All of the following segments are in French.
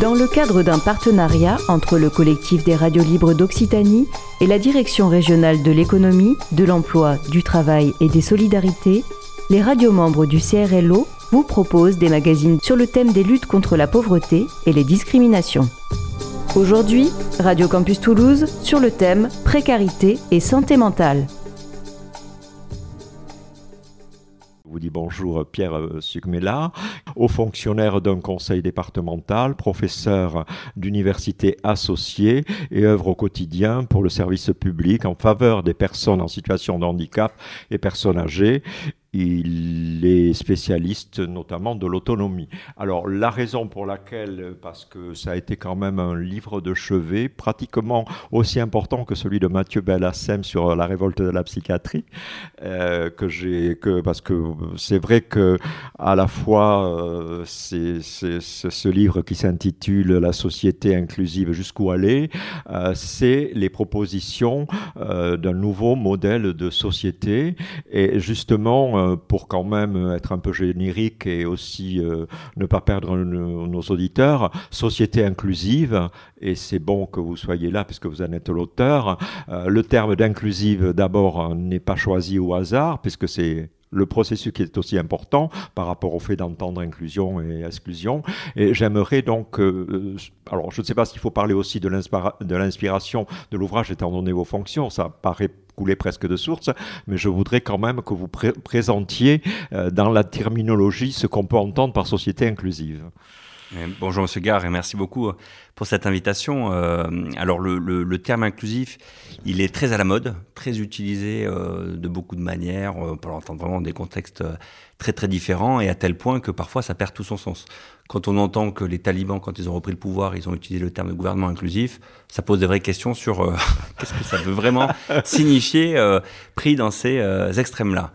Dans le cadre d'un partenariat entre le collectif des radios libres d'Occitanie et la direction régionale de l'économie, de l'emploi, du travail et des solidarités, les radios membres du CRLO vous proposent des magazines sur le thème des luttes contre la pauvreté et les discriminations. Aujourd'hui, Radio Campus Toulouse sur le thème précarité et santé mentale. Vous dis bonjour Pierre euh, Sugmela, haut fonctionnaire d'un conseil départemental, professeur d'université associé et œuvre au quotidien pour le service public en faveur des personnes en situation de handicap et personnes âgées il est spécialiste notamment de l'autonomie. Alors la raison pour laquelle, parce que ça a été quand même un livre de chevet, pratiquement aussi important que celui de Mathieu Bellassem sur la révolte de la psychiatrie, euh, que j'ai, que parce que c'est vrai que à la fois euh, c'est, ce livre qui s'intitule La société inclusive jusqu'où aller, euh, c'est les propositions d'un nouveau modèle de société et justement euh, pour quand même être un peu générique et aussi euh, ne pas perdre nos, auditeurs, société inclusive, et c'est bon que vous soyez là puisque vous en êtes l'auteur. Euh, le terme d'inclusive, d'abord, n'est pas choisi au hasard, puisque c'est le processus qui est aussi important par rapport au fait d'entendre inclusion et exclusion. Et j'aimerais donc, alors je ne sais pas s'il faut parler aussi de l'inspiration de l'ouvrage étant donné vos fonctions, ça paraît couler presque de source, mais je voudrais quand même que vous présentiez euh, dans la terminologie ce qu'on peut entendre par société inclusive. Bonjour Monsieur Gare et merci beaucoup euh, pour cette invitation. Euh, alors le, terme inclusif, il est très à la mode, très utilisé de beaucoup de manières, pour l'entendre vraiment dans des contextes très très différents et à tel point que parfois ça perd tout son sens. Quand on entend que les talibans, quand ils ont repris le pouvoir, ils ont utilisé le terme de gouvernement inclusif, ça pose des vraies questions sur euh, qu'est-ce que ça veut vraiment signifier euh, pris dans ces euh, extrêmes-là.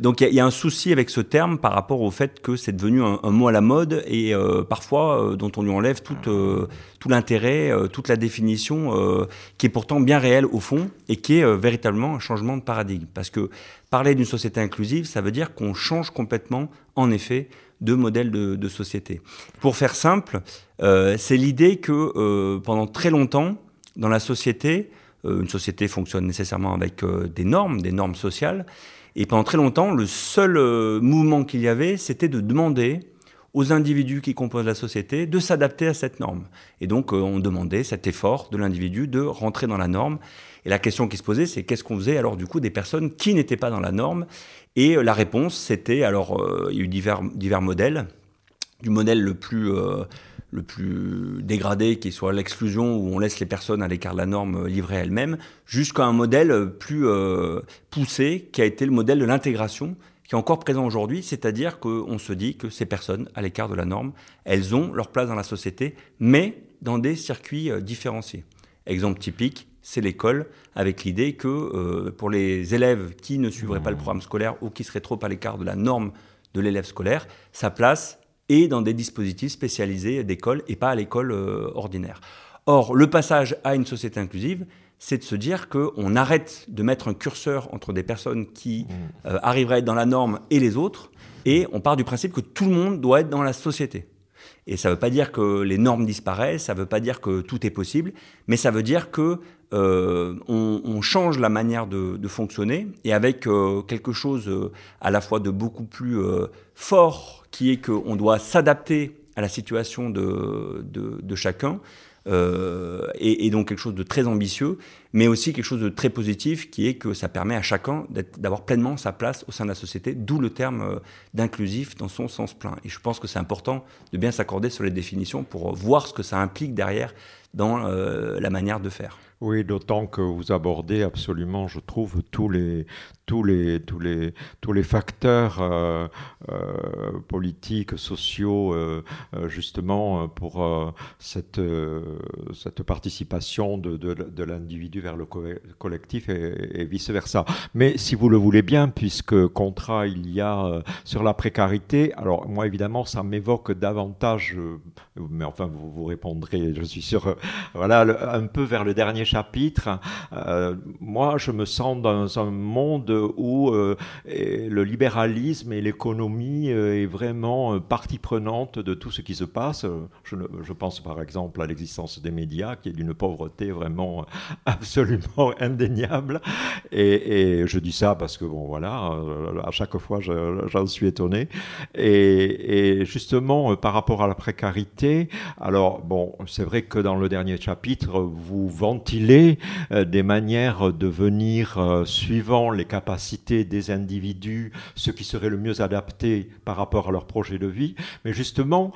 donc il y, a un souci avec ce terme par rapport au fait que c'est devenu un, mot à la mode et parfois dont on lui enlève tout, tout l'intérêt, toute la définition qui est pourtant bien réelle au fond et qui est véritablement un changement de paradigme. Parce que parler d'une société inclusive, ça veut dire qu'on change complètement, en effet, de modèle de, société. Pour faire simple, euh, c'est l'idée que euh, pendant très longtemps, dans la société, euh, une société fonctionne nécessairement avec des normes, des normes sociales, et pendant très longtemps, le seul mouvement qu'il y avait, c'était de demander aux individus qui composent la société de s'adapter à cette norme. Et donc, on demandait cet effort de l'individu de rentrer dans la norme. Et la question qui se posait, c'est qu'est-ce qu'on faisait alors du coup des personnes qui n'étaient pas dans la norme? Et euh, la réponse, c'était, alors euh, il y a eu divers, divers modèles, du modèle le plus, euh, le plus dégradé, qui soit l'exclusion, où on laisse les personnes à l'écart de la norme livrées elles-mêmes, jusqu'à un modèle plus poussé, qui a été le modèle de l'intégration, qui est encore présent aujourd'hui, c'est-à-dire qu'on se dit que ces personnes, à l'écart de la norme, elles ont leur place dans la société, mais dans des circuits différenciés. Exemple typique, c'est l'école, avec l'idée que euh, pour les élèves qui ne suivraient pas le programme scolaire ou qui seraient trop à l'écart de la norme de l'élève scolaire, sa place est dans des dispositifs spécialisés d'école et pas à l'école euh, ordinaire. Or, le passage à une société inclusive, c'est de se dire qu'on arrête de mettre un curseur entre des personnes qui mmh. euh, arriveraient à être dans la norme et les autres, et on part du principe que tout le monde doit être dans la société. Et ça ne veut pas dire que les normes disparaissent, ça ne veut pas dire que tout est possible, mais ça veut dire que euh, on, change la manière de, fonctionner et avec euh, quelque chose euh, à la fois de beaucoup plus fort qui est qu'on doit s'adapter à la situation de, de chacun euh, et, donc quelque chose de très ambitieux, mais aussi quelque chose de très positif qui est que ça permet à chacun d'avoir pleinement sa place au sein de la société, d'où le terme euh, d'inclusif dans son sens plein. Et je pense que c'est important de bien s'accorder sur les définitions pour voir ce que ça implique derrière dans euh, la manière de faire. Oui, d'autant que vous abordez absolument, je trouve, tous les, tous les, tous les, tous les facteurs euh, euh, politiques, sociaux, justement, pour cette, cette participation de, de, l'individu vers le collectif et, vice-versa. Mais si vous le voulez bien, puisque contrat il y a euh, sur la précarité, alors moi évidemment ça m'évoque davantage, euh, mais enfin vous, vous répondrez, je suis sûr, voilà, un peu vers le dernier chapitre. moi je me sens dans un monde où le libéralisme et l'économie est vraiment partie prenante de tout ce qui se passe. Je, pense par exemple à l'existence des médias qui est d'une pauvreté vraiment absolument indéniable. Et, je dis ça parce que, bon, voilà, euh, à chaque fois, j'en suis étonné. Et, justement, euh, par rapport à la précarité, alors, bon, c'est vrai que dans le dernier chapitre, vous ventilez euh, des manières de venir, suivant les capacités des individus, ce qui serait le mieux adapté par rapport à leur projet de vie. Mais justement,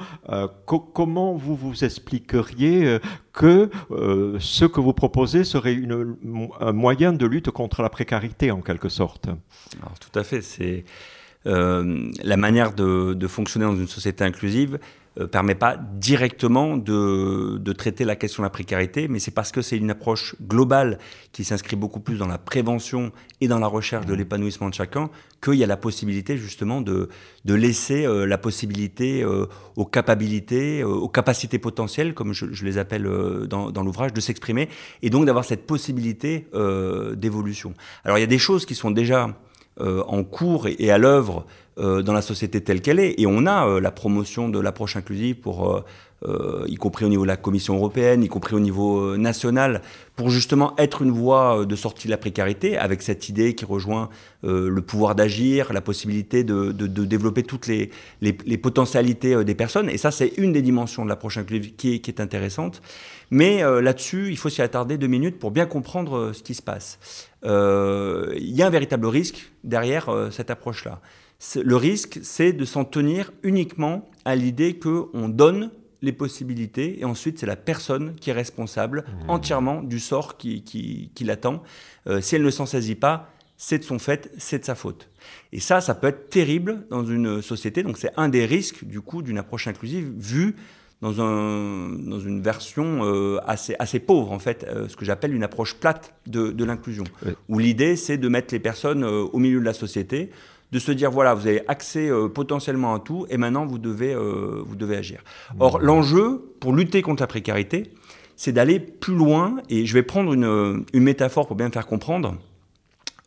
comment vous vous expliqueriez que euh, ce que vous proposez serait un moyen de lutte contre la précarité en quelque sorte? Tout à fait, c'est euh, la manière de, fonctionner dans une société inclusive euh, permet pas directement de, de, traiter la question de la précarité, mais c'est parce que c'est une approche globale qui s'inscrit beaucoup plus dans la prévention et dans la recherche de l'épanouissement de chacun qu'il y a la possibilité justement de, de laisser euh, la possibilité euh, aux capacités, aux capacités potentielles, comme je, je les appelle dans, dans l'ouvrage, de s'exprimer et donc d'avoir cette possibilité d'évolution. Alors il y a des choses qui sont déjà en cours et, et à l'œuvre euh, dans la société telle qu'elle est. Et on a euh, la promotion de l'approche inclusive pour euh, y compris au niveau de la Commission européenne, y compris au niveau national, pour justement être une voie de sortie de la précarité, avec cette idée qui rejoint le pouvoir d'agir, la possibilité de, développer toutes les, potentialités des personnes. Et ça, c'est une des dimensions de l'approche inclusive qui qui est intéressante. Mais là-dessus, il faut s'y attarder deux minutes pour bien comprendre ce qui se passe. Il y a un véritable risque derrière cette approche-là le risque, c'est de s'en tenir uniquement à l'idée qu'on donne les possibilités et ensuite c'est la personne qui est responsable mmh. entièrement du sort qui, qui, l'attend. Euh, si elle ne s'en saisit pas, c'est de son fait, c'est de sa faute. Et ça, ça peut être terrible dans une société. Donc c'est un des risques du coup d'une approche inclusive vue dans, un, dans une version euh, assez, assez pauvre en fait, euh, ce que j'appelle une approche plate de, de l'inclusion, où l'idée c'est de mettre les personnes au milieu de la société de se dire voilà, vous avez accès euh, potentiellement à tout et maintenant vous devez, euh, vous devez agir. Or, mmh. l'enjeu pour lutter contre la précarité, c'est d'aller plus loin et je vais prendre une, une, métaphore pour bien me faire comprendre.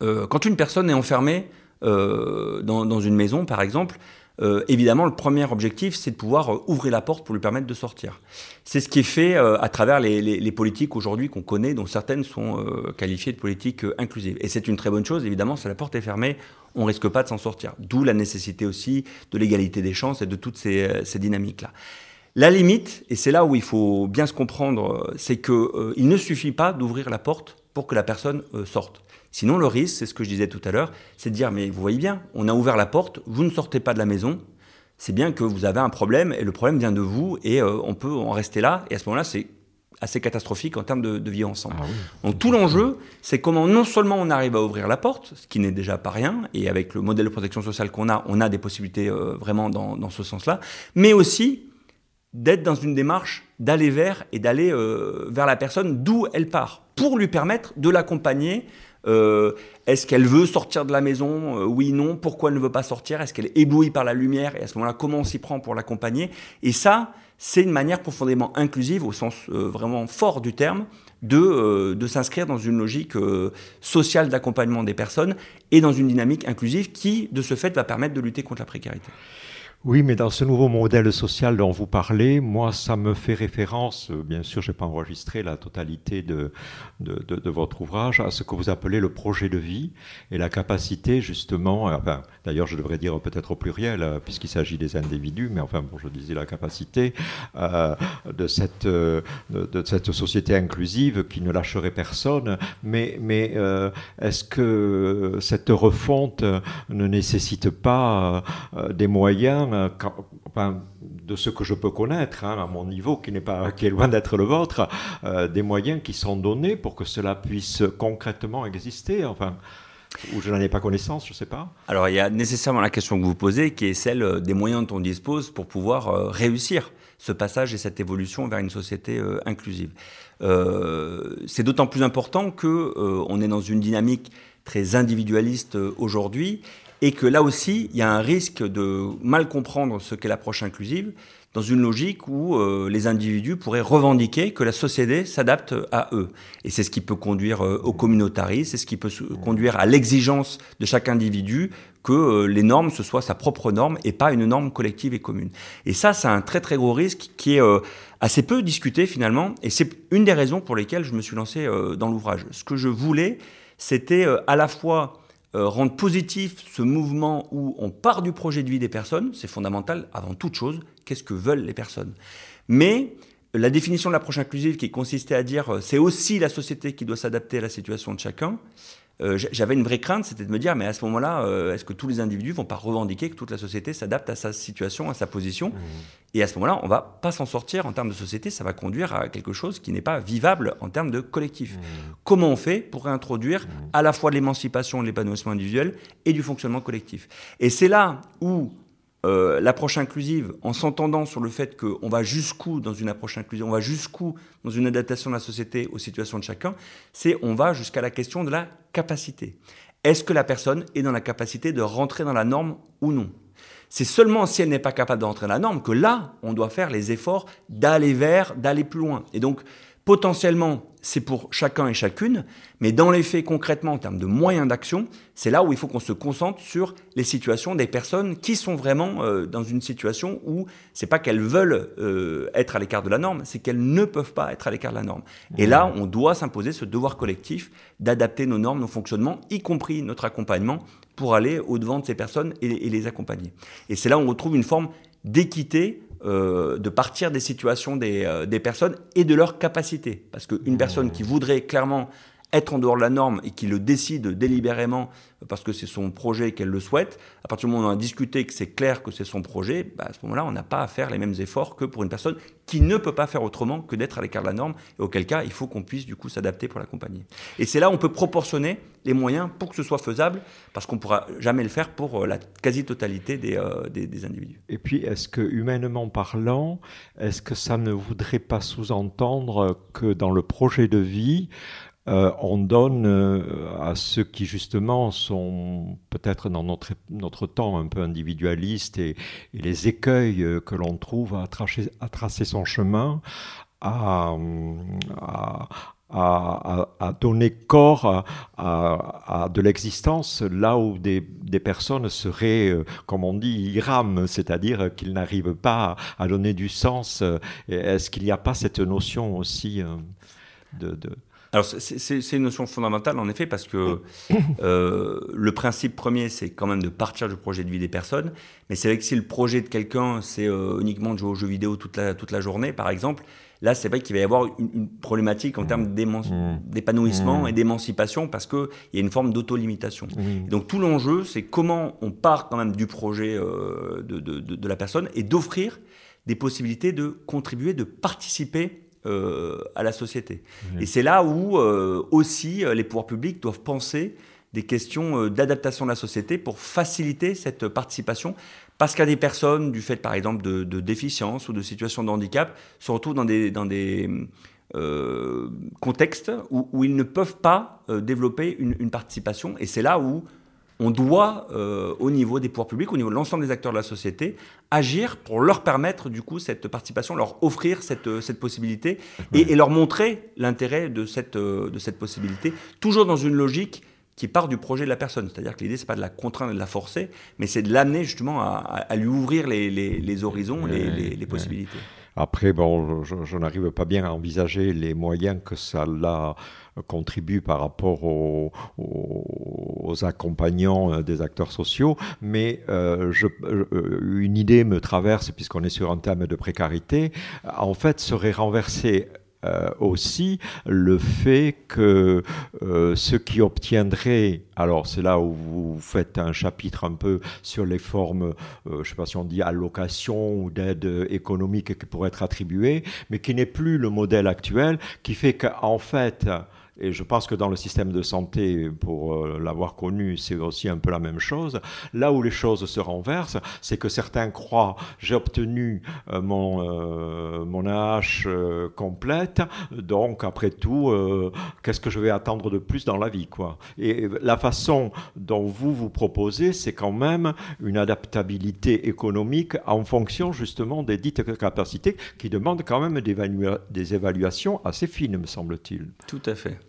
Euh, quand une personne est enfermée dans, dans, une maison, par exemple, euh, évidemment, le premier objectif, c'est de pouvoir euh, ouvrir la porte pour lui permettre de sortir. C'est ce qui est fait euh, à travers les, les, les politiques aujourd'hui qu'on connaît, dont certaines sont qualifiées de politiques inclusives. Et c'est une très bonne chose, évidemment, si la porte est fermée, on risque pas de s'en sortir. D'où la nécessité aussi de l'égalité des chances et de toutes ces, ces dynamiques-là. La limite, et c'est là où il faut bien se comprendre, c'est qu'il il ne suffit pas d'ouvrir la porte pour que la personne sorte. Sinon, le risque, c'est ce que je disais tout à l'heure, c'est de dire, mais vous voyez bien, on a ouvert la porte, vous ne sortez pas de la maison, c'est bien que vous avez un problème, et le problème vient de vous, et euh, on peut en rester là, et à ce moment-là, c'est assez catastrophique en termes de, de vie ensemble. Ah Donc tout l'enjeu, c'est comment non seulement on arrive à ouvrir la porte, ce qui n'est déjà pas rien, et avec le modèle de protection sociale qu'on a, on a des possibilités euh, vraiment dans, dans ce sens-là, mais aussi d'être dans une démarche d'aller vers et d'aller euh, vers la personne d'où elle part, pour lui permettre de l'accompagner. Euh, est-ce qu'elle veut sortir de la maison? Euh, Oui, non. Pourquoi elle ne veut pas sortir? Est-ce qu'elle est éblouie par la lumière? Et à ce moment-là, comment on s'y prend pour l'accompagner? Et ça, c'est une manière profondément inclusive, au sens euh, vraiment fort du terme, de, de s'inscrire dans une logique sociale d'accompagnement des personnes et dans une dynamique inclusive qui, de ce fait, va permettre de lutter contre la précarité. Oui, mais dans ce nouveau modèle social dont vous parlez, moi, ça me fait référence, euh, bien sûr, je n'ai pas enregistré la totalité de, de, votre ouvrage, à ce que vous appelez le projet de vie et la capacité, justement, euh, enfin, d'ailleurs, je devrais dire peut-être au pluriel, euh, puisqu'il s'agit des individus, mais enfin, bon, je disais la capacité de, cette, de, cette société inclusive qui ne lâcherait personne, mais, mais est-ce que cette refonte ne nécessite pas des moyens euh, de ce que je peux connaître hein, à mon niveau, qui n'est pas, qui est loin d'être le vôtre, euh, des moyens qui sont donnés pour que cela puisse concrètement exister. Enfin. Ou je n'en ai pas connaissance, je ne sais pas. Alors il y a nécessairement la question que vous posez qui est celle des moyens dont on dispose pour pouvoir réussir ce passage et cette évolution vers une société inclusive. c'est d'autant plus important que on est dans une dynamique très individualiste aujourd'hui et que là aussi, il y a un risque de mal comprendre ce qu'est l'approche inclusive dans une logique où euh, les individus pourraient revendiquer que la société s'adapte à eux. Et c'est ce qui peut conduire euh, au communautarisme, c'est ce qui peut conduire à l'exigence de chaque individu que euh, les normes, ce soit sa propre norme et pas une norme collective et commune. Et ça, c'est un très très gros risque qui est assez peu discuté finalement, et c'est une des raisons pour lesquelles je me suis lancé dans l'ouvrage. Ce que je voulais, c'était à la fois euh, rendre positif ce mouvement où on part du projet de vie des personnes, c'est fondamental avant toute chose, qu'est-ce que veulent les personnes. Mais la définition de l'approche inclusive qui consistait à dire euh, c'est aussi la société qui doit s'adapter à la situation de chacun, euh, j'avais une vraie crainte, c'était de me dire, mais à ce moment-là, euh, est-ce que tous les individus vont pas revendiquer que toute la société s'adapte à sa situation, à sa position mmh. Et à ce moment-là, on va pas s'en sortir en termes de société, ça va conduire à quelque chose qui n'est pas vivable en termes de collectif. Mmh. Comment on fait pour réintroduire mmh. à la fois l'émancipation, l'épanouissement individuel et du fonctionnement collectif? Et c'est là où euh, l'approche inclusive, en s'entendant sur le fait qu'on va jusqu'où dans une approche inclusive, on va jusqu'où dans une adaptation de la société aux situations de chacun, c'est on va jusqu'à la question de la capacité. Est-ce que la personne est dans la capacité de rentrer dans la norme ou non? C'est seulement si elle n'est pas capable de rentrer dans la norme que là, on doit faire les efforts d'aller vers, d'aller plus loin. Et donc, Potentiellement, c'est pour chacun et chacune, mais dans les faits, concrètement, en termes de moyens d'action, c'est là où il faut qu'on se concentre sur les situations des personnes qui sont vraiment euh, dans une situation où c'est pas qu'elles veulent euh, être à l'écart de la norme, c'est qu'elles ne peuvent pas être à l'écart de la norme. Et là, on doit s'imposer ce devoir collectif d'adapter nos normes, nos fonctionnements, y compris notre accompagnement, pour aller au-devant de ces personnes et, et les accompagner. Et c'est là où on retrouve une forme d'équité euh, de partir des situations des, euh, des, personnes et de leurs capacités. Parce qu'une personne qui voudrait clairement être en dehors de la norme et qui le décide délibérément parce que c'est son projet qu'elle le souhaite, à partir du moment où on a discuté que c'est clair que c'est son projet, bah, à ce moment-là, on n'a pas à faire les mêmes efforts que pour une personne qui ne peut pas faire autrement que d'être à l'écart de la norme, et auquel cas, il faut qu'on puisse du coup s'adapter pour l'accompagner. Et c'est là où on peut proportionner les moyens pour que ce soit faisable, parce qu'on ne pourra jamais le faire pour euh, la quasi-totalité euh, des, des individus. Et puis, est-ce que, humainement parlant, est-ce que ça ne voudrait pas sous-entendre que dans le projet de vie, euh, on donne euh, à ceux qui justement sont peut-être dans notre, notre temps un peu individualistes et, les écueils euh, que l'on trouve à tracer, son chemin, à, à, donner corps à, de l'existence là où des, personnes seraient, comme on dit, irames, c'est-à-dire qu'ils n'arrivent pas à donner du sens. Est-ce qu'il n'y a pas cette notion aussi de alors c'est une notion fondamentale en effet parce que euh, le principe premier c'est quand même de partir du projet de vie des personnes, mais c'est vrai que si le projet de quelqu'un c'est euh, uniquement de jouer aux jeux vidéo toute la, toute la journée par exemple, là c'est vrai qu'il va y avoir une, problématique en termes mmh. d'épanouissement mmh. et d'émancipation parce qu'il y a une forme d'auto-limitation. Mmh. Donc tout l'enjeu c'est comment on part quand même du projet euh, de, de, de la personne et d'offrir des possibilités de contribuer, de participer euh, à la société. Et c'est là où euh, aussi euh, les pouvoirs publics doivent penser des questions d'adaptation de la société pour faciliter cette participation. Parce qu'il y a des personnes, du fait par exemple de, de déficience ou de situation de handicap, se retrouvent dans des, dans des contextes où, où, ils ne peuvent pas développer une, une participation. Et c'est là où on doit, euh, au niveau des pouvoirs publics, au niveau de l'ensemble des acteurs de la société, agir pour leur permettre, du coup, cette participation, leur offrir cette, euh, cette possibilité et, leur montrer l'intérêt de cette, euh, de cette possibilité, toujours dans une logique qui part du projet de la personne. C'est-à-dire que l'idée, c'est pas de la contraindre et de la forcer, mais c'est de l'amener justement à, lui ouvrir les, les, horizons, les, les, possibilités. Après, bon, je, n'arrive pas bien à envisager les moyens que ça là contribue par rapport aux, accompagnants euh, des acteurs sociaux, mais euh, je, euh, une idée me traverse, puisqu'on est sur un thème de précarité, en fait serait renversée euh, aussi le fait que euh, ceux qui obtiendraient, alors c'est là où vous faites un chapitre un peu sur les formes, euh, je ne sais pas si on dit allocation ou d'aide économique qui pourraient être attribuées, mais qui n'est plus le modèle actuel, qui fait qu'en fait, et je pense que dans le système de santé, pour euh, l'avoir connu, c'est aussi un peu la même chose. Là où les choses se renversent, c'est que certains croient j'ai obtenu euh, mon, euh, mon AH complète, donc après tout, qu'est-ce que je vais attendre de plus dans la vie quoi? Et la façon dont vous vous proposez, c'est quand même une adaptabilité économique en fonction justement des dites capacités qui demandent quand même des évaluations assez fines, me semble-t-il. Tout à fait.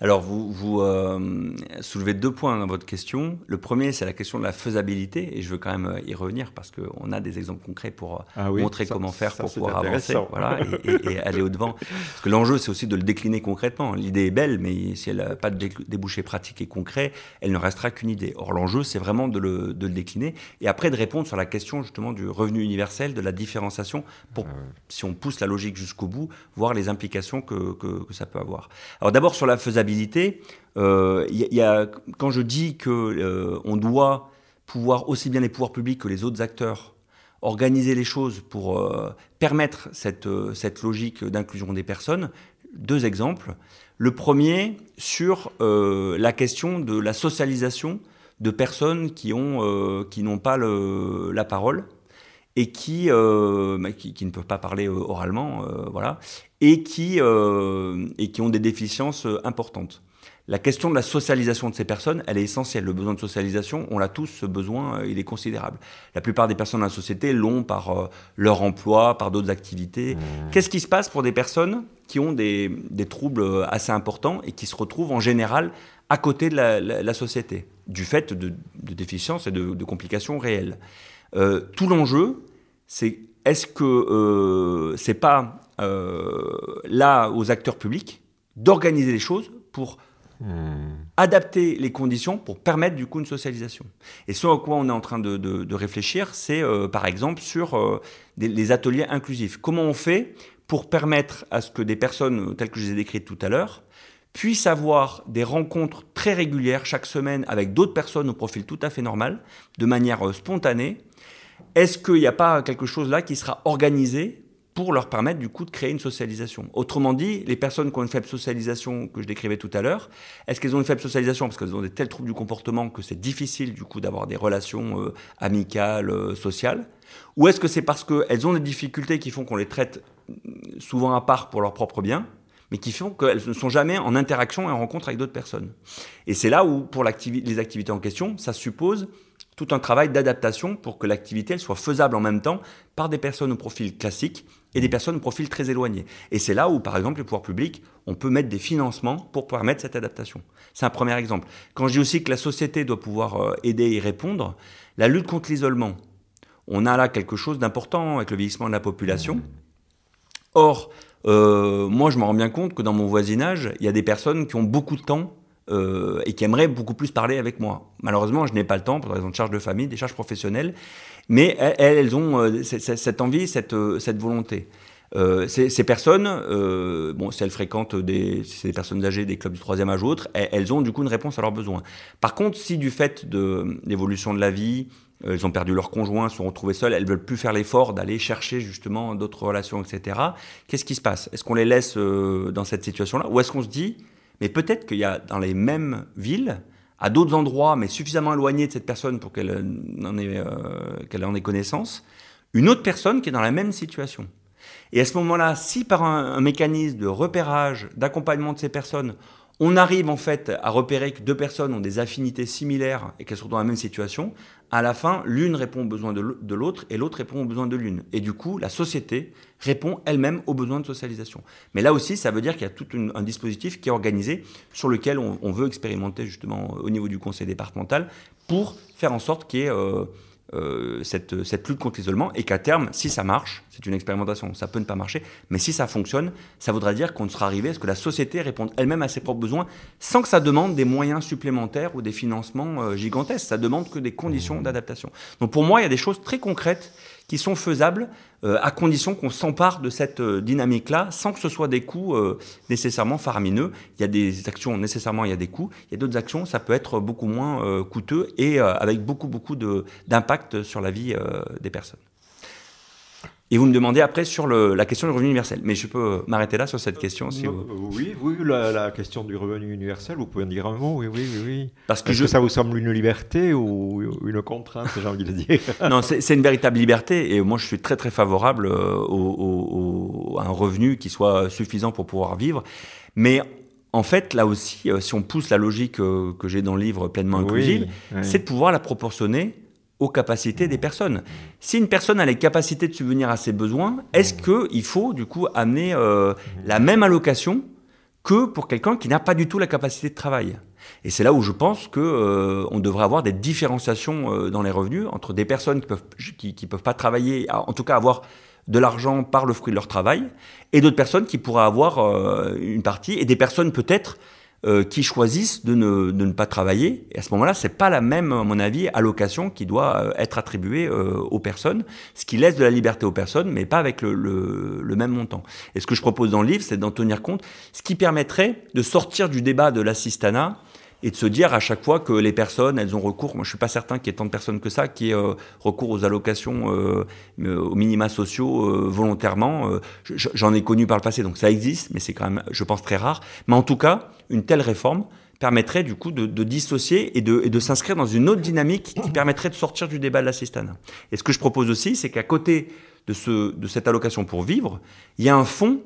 Alors, vous, vous euh, soulevez deux points dans votre question. Le premier, c'est la question de la faisabilité, et je veux quand même euh, y revenir parce qu'on a des exemples concrets pour euh, ah montrer comment faire pour pouvoir avancer voilà, et, aller au-devant. Parce que l'enjeu, c'est aussi de le décliner concrètement. L'idée est belle, mais si elle n'a pas de débouché pratique et concret, elle ne restera qu'une idée. Or, l'enjeu, c'est vraiment de le, de le, décliner, et après de répondre sur la question justement du revenu universel, de la différenciation, pour, ah si on pousse la logique jusqu'au bout, voir les implications que, que, que ça peut avoir. Alors d'abord, sur la faisabilité, euh, y a, quand je dis que euh, on doit pouvoir aussi bien les pouvoirs publics que les autres acteurs organiser les choses pour euh, permettre cette, cette logique d'inclusion des personnes, deux exemples. Le premier sur la question de la socialisation de personnes qui ont qui n'ont pas la parole et qui, qui, qui, ne peuvent pas parler oralement, voilà, et qui, euh, et qui ont des déficiences euh, importantes. La question de la socialisation de ces personnes, elle est essentielle. Le besoin de socialisation, on l'a tous, ce besoin, euh, il est considérable. La plupart des personnes dans la société l'ont par leur emploi, par d'autres activités. Mmh. Qu'est-ce qui se passe pour des personnes qui ont des, des, troubles assez importants et qui se retrouvent en général à côté de la, la, société, du fait de, de déficiences et de, de complications réelles? Euh, Tout l'enjeu, c'est est-ce que euh, c'est pas euh, là aux acteurs publics d'organiser les choses pour hmm. adapter les conditions pour permettre du coup une socialisation? Et ce à quoi on est en train de, réfléchir, c'est euh, par exemple sur les ateliers inclusifs. Comment on fait pour permettre à ce que des personnes telles que je les ai décrites tout à l'heure puissent avoir des rencontres très régulières chaque semaine avec d'autres personnes au profil tout à fait normal, de manière spontanée. Est-ce qu'il n'y a pas quelque chose là qui sera organisé pour leur permettre du coup de créer une socialisation? Autrement dit, les personnes qui ont une faible socialisation que je décrivais tout à l'heure, est-ce qu'elles ont une faible socialisation? Parce qu'elles ont des tels troubles du comportement que c'est difficile du coup d'avoir des relations euh, amicales, euh, sociales Ou est-ce que c'est parce qu'elles ont des difficultés qui font qu'on les traite mm, souvent à part pour leur propre bien mais qui font qu'elles ne sont jamais en interaction et en rencontre avec d'autres personnes? Et c'est là où, pour les activités en question, ça suppose tout un travail d'adaptation pour que l'activité soit faisable en même temps par des personnes au profil classique et des personnes au profil très éloigné. Et c'est là où, par exemple, les pouvoirs publics, on peut mettre des financements pour permettre cette adaptation. C'est un premier exemple. Quand je dis aussi que la société doit pouvoir euh, aider et répondre, la lutte contre l'isolement, on a là quelque chose d'important avec le vieillissement de la population. Or, euh, moi, je me rends bien compte que dans mon voisinage, il y a des personnes qui ont beaucoup de temps euh, et qui aimeraient beaucoup plus parler avec moi. Malheureusement, je n'ai pas le temps pour des raisons de charge de famille, des charges professionnelles, mais elles, elles ont euh, cette envie, cette, euh, cette volonté. Ces, personnes, bon, si elles fréquentent des, personnes âgées, des clubs du troisième âge ou autres, elles, ont du coup une réponse à leurs besoins. Par contre, si du fait de l'évolution de la vie, euh, elles ont perdu leur conjoint, sont retrouvées seules, elles veulent plus faire l'effort d'aller chercher justement d'autres relations, etc. Qu'est-ce qui se passe? Est-ce qu'on les laisse dans cette situation-là, ou est-ce qu'on se dit, mais peut-être qu'il y a dans les mêmes villes à d'autres endroits, mais suffisamment éloignés de cette personne pour qu'elle en, ait, euh, en ait connaissance, une autre personne qui est dans la même situation. Et à ce moment-là, si par un mécanisme de repérage, d'accompagnement de ces personnes, on arrive en fait à repérer que deux personnes ont des affinités similaires et qu'elles sont dans la même situation, à la fin, l'une répond aux besoins de l'autre et l'autre répond aux besoins de l'une. Et du coup, la société répond elle-même aux besoins de socialisation. Mais là aussi, ça veut dire qu'il y a tout un dispositif qui est organisé sur lequel on, veut expérimenter justement au niveau du conseil départemental pour faire en sorte qu'il y ait... Euh, euh, cette, cette, lutte contre l'isolement et qu'à terme, si ça marche, c'est une expérimentation, ça peut ne pas marcher, mais si ça fonctionne, ça voudrait dire qu'on sera arrivé à ce que la société réponde elle-même à ses propres besoins sans que ça demande des moyens supplémentaires ou des financements euh, gigantesques. Ça demande que des conditions d'adaptation. Donc pour moi, il y a des choses très concrètes qui sont faisables euh, à condition qu'on s'empare de cette euh, dynamique-là sans que ce soit des coûts euh, nécessairement faramineux. Il y a des actions, nécessairement, il y a des coûts. Il y a d'autres actions, ça peut être beaucoup moins coûteux et avec beaucoup, beaucoup d'impact sur la vie des personnes. Et vous me demandez après sur le, la question du revenu universel. Mais je peux m'arrêter là sur cette question si vous... Oui, oui, la, la, question du revenu universel, vous pouvez en dire un mot, oui, oui, oui. oui. Parce que, je... que ça vous semble une liberté ou une contrainte, j'ai envie de dire? Non, c'est une véritable liberté et moi je suis très très favorable euh, au, au, à un revenu qui soit suffisant pour pouvoir vivre. Mais en fait, là aussi, euh, si on pousse la logique euh, que j'ai dans le livre pleinement inclusive, c'est de pouvoir la proportionner aux capacités des personnes. Si une personne a les capacités de subvenir à ses besoins, est-ce qu'il faut du coup amener euh, la même allocation que pour quelqu'un qui n'a pas du tout la capacité de travail? Et c'est là où je pense que euh, on devrait avoir des différenciations euh, dans les revenus entre des personnes qui peuvent qui, qui peuvent pas travailler, en tout cas avoir de l'argent par le fruit de leur travail, et d'autres personnes qui pourraient avoir une partie, et des personnes peut-être euh, qui choisissent de ne, de ne, pas travailler. Et à ce moment-là, c'est pas la même, à mon avis, allocation qui doit euh, être attribuée euh, aux personnes, ce qui laisse de la liberté aux personnes, mais pas avec le, le, le même montant. Et ce que je propose dans le livre, c'est d'en tenir compte, ce qui permettrait de sortir du débat de l'assistanat et de se dire à chaque fois que les personnes, elles ont recours, moi je suis pas certain qu'il y ait tant de personnes que ça qui aient euh, recours aux allocations, euh, aux minima sociaux euh, volontairement. Euh, j'en ai connu par le passé, donc ça existe, mais c'est quand même, je pense, très rare. Mais en tout cas, une telle réforme permettrait du coup de, dissocier et de, s'inscrire dans une autre dynamique qui permettrait de sortir du débat de l'assistanat. Et ce que je propose aussi, c'est qu'à côté de, de cette allocation pour vivre, il y a un fonds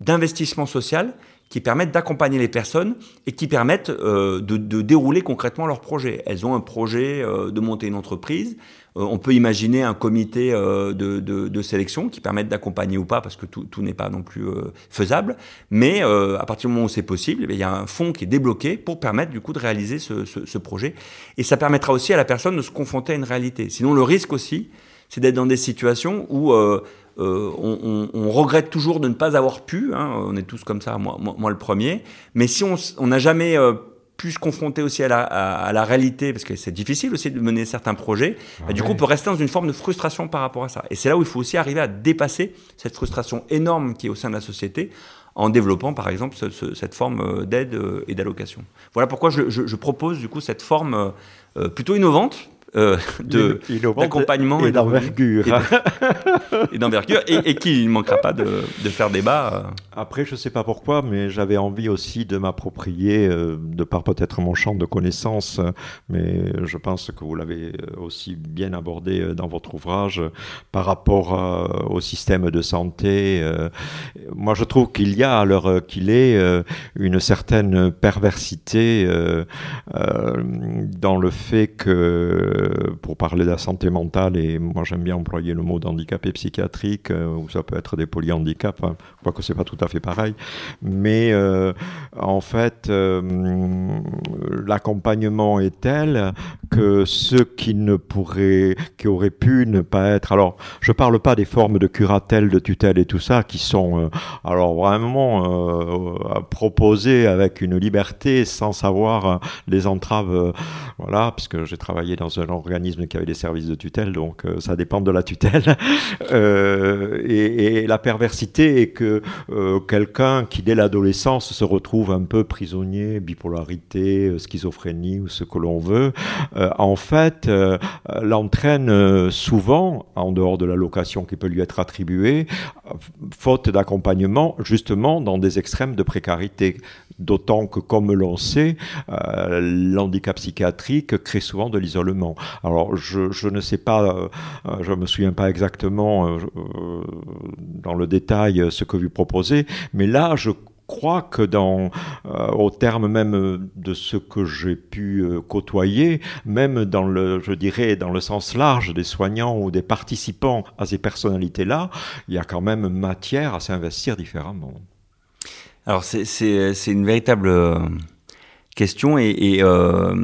d'investissement social qui permettent d'accompagner les personnes et qui permettent euh, de, de, dérouler concrètement leurs projets. Elles ont un projet euh, de monter une entreprise. Euh, on peut imaginer un comité euh, de, de, de, sélection qui permette d'accompagner ou pas, parce que tout, tout n'est pas non plus euh, faisable. Mais à partir du moment où c'est possible, eh il y a un fonds qui est débloqué pour permettre du coup de réaliser ce, ce, ce projet. Et ça permettra aussi à la personne de se confronter à une réalité. Sinon, le risque aussi, c'est d'être dans des situations où euh, on, on, on, regrette toujours de ne pas avoir pu, hein, on est tous comme ça, moi, moi, moi le premier, mais si on n'a jamais euh, pu se confronter aussi à la, à, à la réalité, parce que c'est difficile aussi de mener certains projets, ah bah, du coup on peut rester dans une forme de frustration par rapport à ça. Et c'est là où il faut aussi arriver à dépasser cette frustration énorme qui est au sein de la société en développant par exemple ce, ce, cette forme euh, d'aide euh, et d'allocation. Voilà pourquoi je, je, je, propose du coup cette forme euh, plutôt innovante, euh, de d'accompagnement et, d'envergure et d'envergure et, et, qui ne manquera pas de, de faire débat. Euh. Après, je sais pas pourquoi, mais j'avais envie aussi de m'approprier, euh, de par peut-être mon champ de connaissances, mais je pense que vous l'avez aussi bien abordé dans votre ouvrage par rapport au système de santé. moi, je trouve qu'il y a à l'heure qu'il est une certaine perversité dans le fait que pour parler de la santé mentale, et moi j'aime bien employer le mot d'handicapé psychiatrique, euh, ou ça peut être des polyhandicaps, hein, quoique c'est pas tout à fait pareil, mais euh, en fait, euh, l'accompagnement est tel que ceux qui ne pourraient, qui auraient pu ne pas être, alors je parle pas des formes de curatelle, de tutelle et tout ça, qui sont euh, alors vraiment euh, proposées avec une liberté sans savoir les entraves, voilà, parce que j'ai travaillé dans un organisme qui avait des services de tutelle, donc euh, ça dépend de la tutelle. euh, et, la perversité est que euh, quelqu'un qui dès l'adolescence se retrouve un peu prisonnier, bipolarité, euh, schizophrénie ou ce que l'on veut, euh, en fait euh, l'entraîne souvent, en dehors de l'allocation qui peut lui être attribuée, faute d'accompagnement, justement dans des extrêmes de précarité. D'autant que, comme l'on sait, l'handicap psychiatrique crée souvent de l'isolement. Alors, je, ne sais pas, euh, je me souviens pas exactement euh, euh, dans le détail ce que vous proposez, mais là, je crois que dans, euh, au terme même de ce que j'ai pu euh, côtoyer, même dans le, je dirais, dans le sens large des soignants ou des participants à ces personnalités-là, il y a quand même matière à s'investir différemment. Alors c'est une véritable question et, et euh,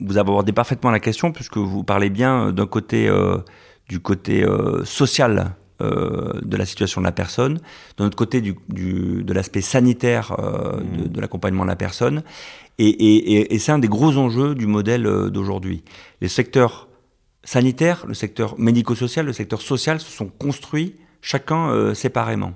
vous abordez parfaitement la question puisque vous parlez bien d'un côté euh, du côté euh, social euh, de la situation de la personne, d'un autre côté du, du de l'aspect sanitaire euh, mmh. de, de l'accompagnement de la personne, et, et, et c'est un des gros enjeux du modèle euh, d'aujourd'hui. Les secteurs sanitaires, le secteur médico-social, le secteur social se sont construits chacun euh, séparément.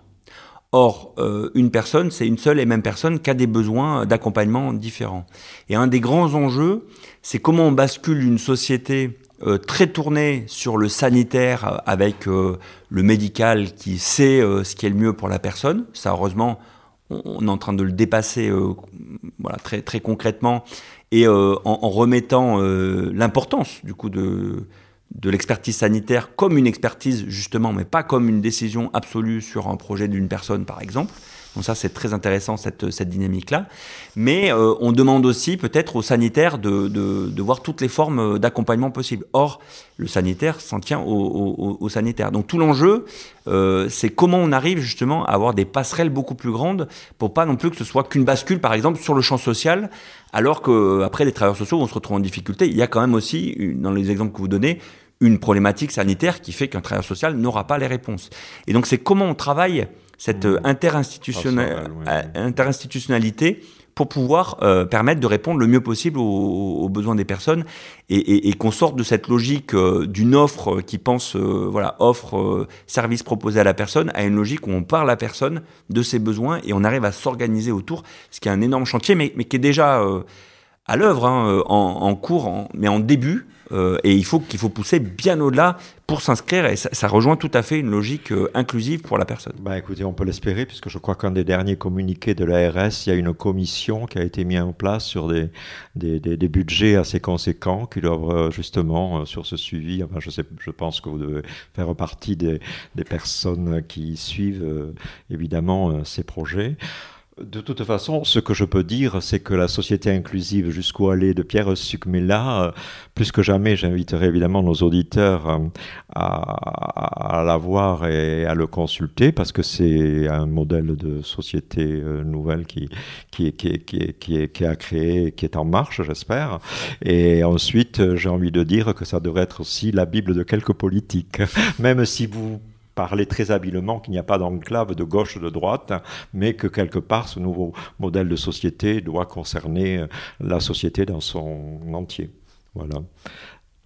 Or, euh, une personne, c'est une seule et même personne qui a des besoins d'accompagnement différents. Et un des grands enjeux, c'est comment on bascule une société euh, très tourné sur le sanitaire avec euh, le médical qui sait euh, ce qui est le mieux pour la personne. Ça, heureusement, on, est en train de le dépasser voilà, très, très concrètement et en, en, remettant l'importance du coup de, de l'expertise sanitaire comme une expertise justement, mais pas comme une décision absolue sur un projet d'une personne par exemple. Donc ça, c'est très intéressant, cette, cette dynamique-là. Mais euh, on demande aussi peut-être aux sanitaires de, de, voir toutes les formes d'accompagnement possibles. Or, le sanitaire s'en tient au, sanitaires. Donc tout l'enjeu, euh, c'est comment on arrive justement à avoir des passerelles beaucoup plus grandes pour pas non plus que ce soit qu'une bascule, par exemple, sur le champ social, alors qu'après, les travailleurs sociaux vont se retrouver en difficulté. Il y a quand même aussi, dans les exemples que vous donnez, une problématique sanitaire qui fait qu'un travailleur social n'aura pas les réponses. Et donc c'est comment on travaille cette mmh. euh, interinstitutionnalité pour pouvoir euh, permettre de répondre le mieux possible aux, besoins des personnes et, qu'on sorte de cette logique euh, d'une offre qui pense, voilà, offre, service proposé à la personne, à une logique où on parle à la personne de ses besoins et on arrive à s'organiser autour, ce qui est un énorme chantier, mais, mais qui est déjà à l'œuvre, hein, en, en, cours, mais en début. Euh, et il faut qu'il faut pousser bien au-delà pour s'inscrire et ça, rejoint tout à fait une logique euh, inclusive pour la personne. Bah écoutez, on peut l'espérer puisque je crois qu'un des derniers communiqués de l'ARS, il y a une commission qui a été mise en place sur des, des, budgets assez conséquents qui doivent euh, justement sur ce suivi. Enfin, je sais, je pense que vous devez faire partie des personnes qui suivent évidemment ces projets. De toute façon, ce que je peux dire, c'est que la société inclusive jusqu'au aller de Pierre Sucmela, euh, plus que jamais, j'inviterai évidemment nos auditeurs euh, à, la voir et à le consulter parce que c'est un modèle de société euh, nouvelle qui, qui, qui, qui, qui, qui a créé, qui est en marche, j'espère. Et ensuite, j'ai envie de dire que ça devrait être aussi la Bible de quelques politiques, même si vous parler très habilement qu'il n'y a pas d'enclave de gauche ou de droite, mais que quelque part ce nouveau modèle de société doit concerner euh, la société dans son entier. Voilà.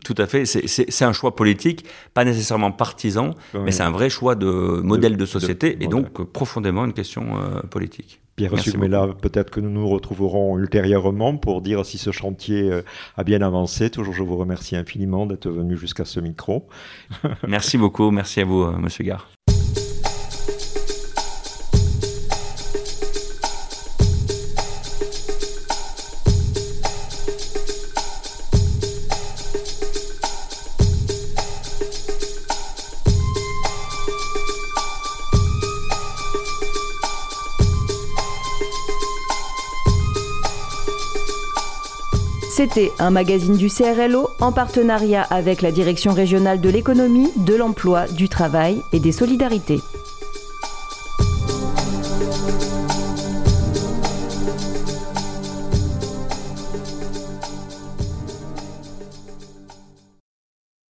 Tout à fait, c'est un choix politique, pas nécessairement partisan, mais c'est un vrai choix de modèle de, société et donc profondément une question euh, politique. Pierre là peut-être que nous nous retrouverons ultérieurement pour dire si ce chantier euh, a bien avancé. Toujours, je vous remercie infiniment d'être venu jusqu'à ce micro. merci beaucoup, merci à vous, euh, Monsieur Gare. C'était un magazine du CRLO en partenariat avec la Direction régionale de l'économie, de l'emploi, du travail et des solidarités.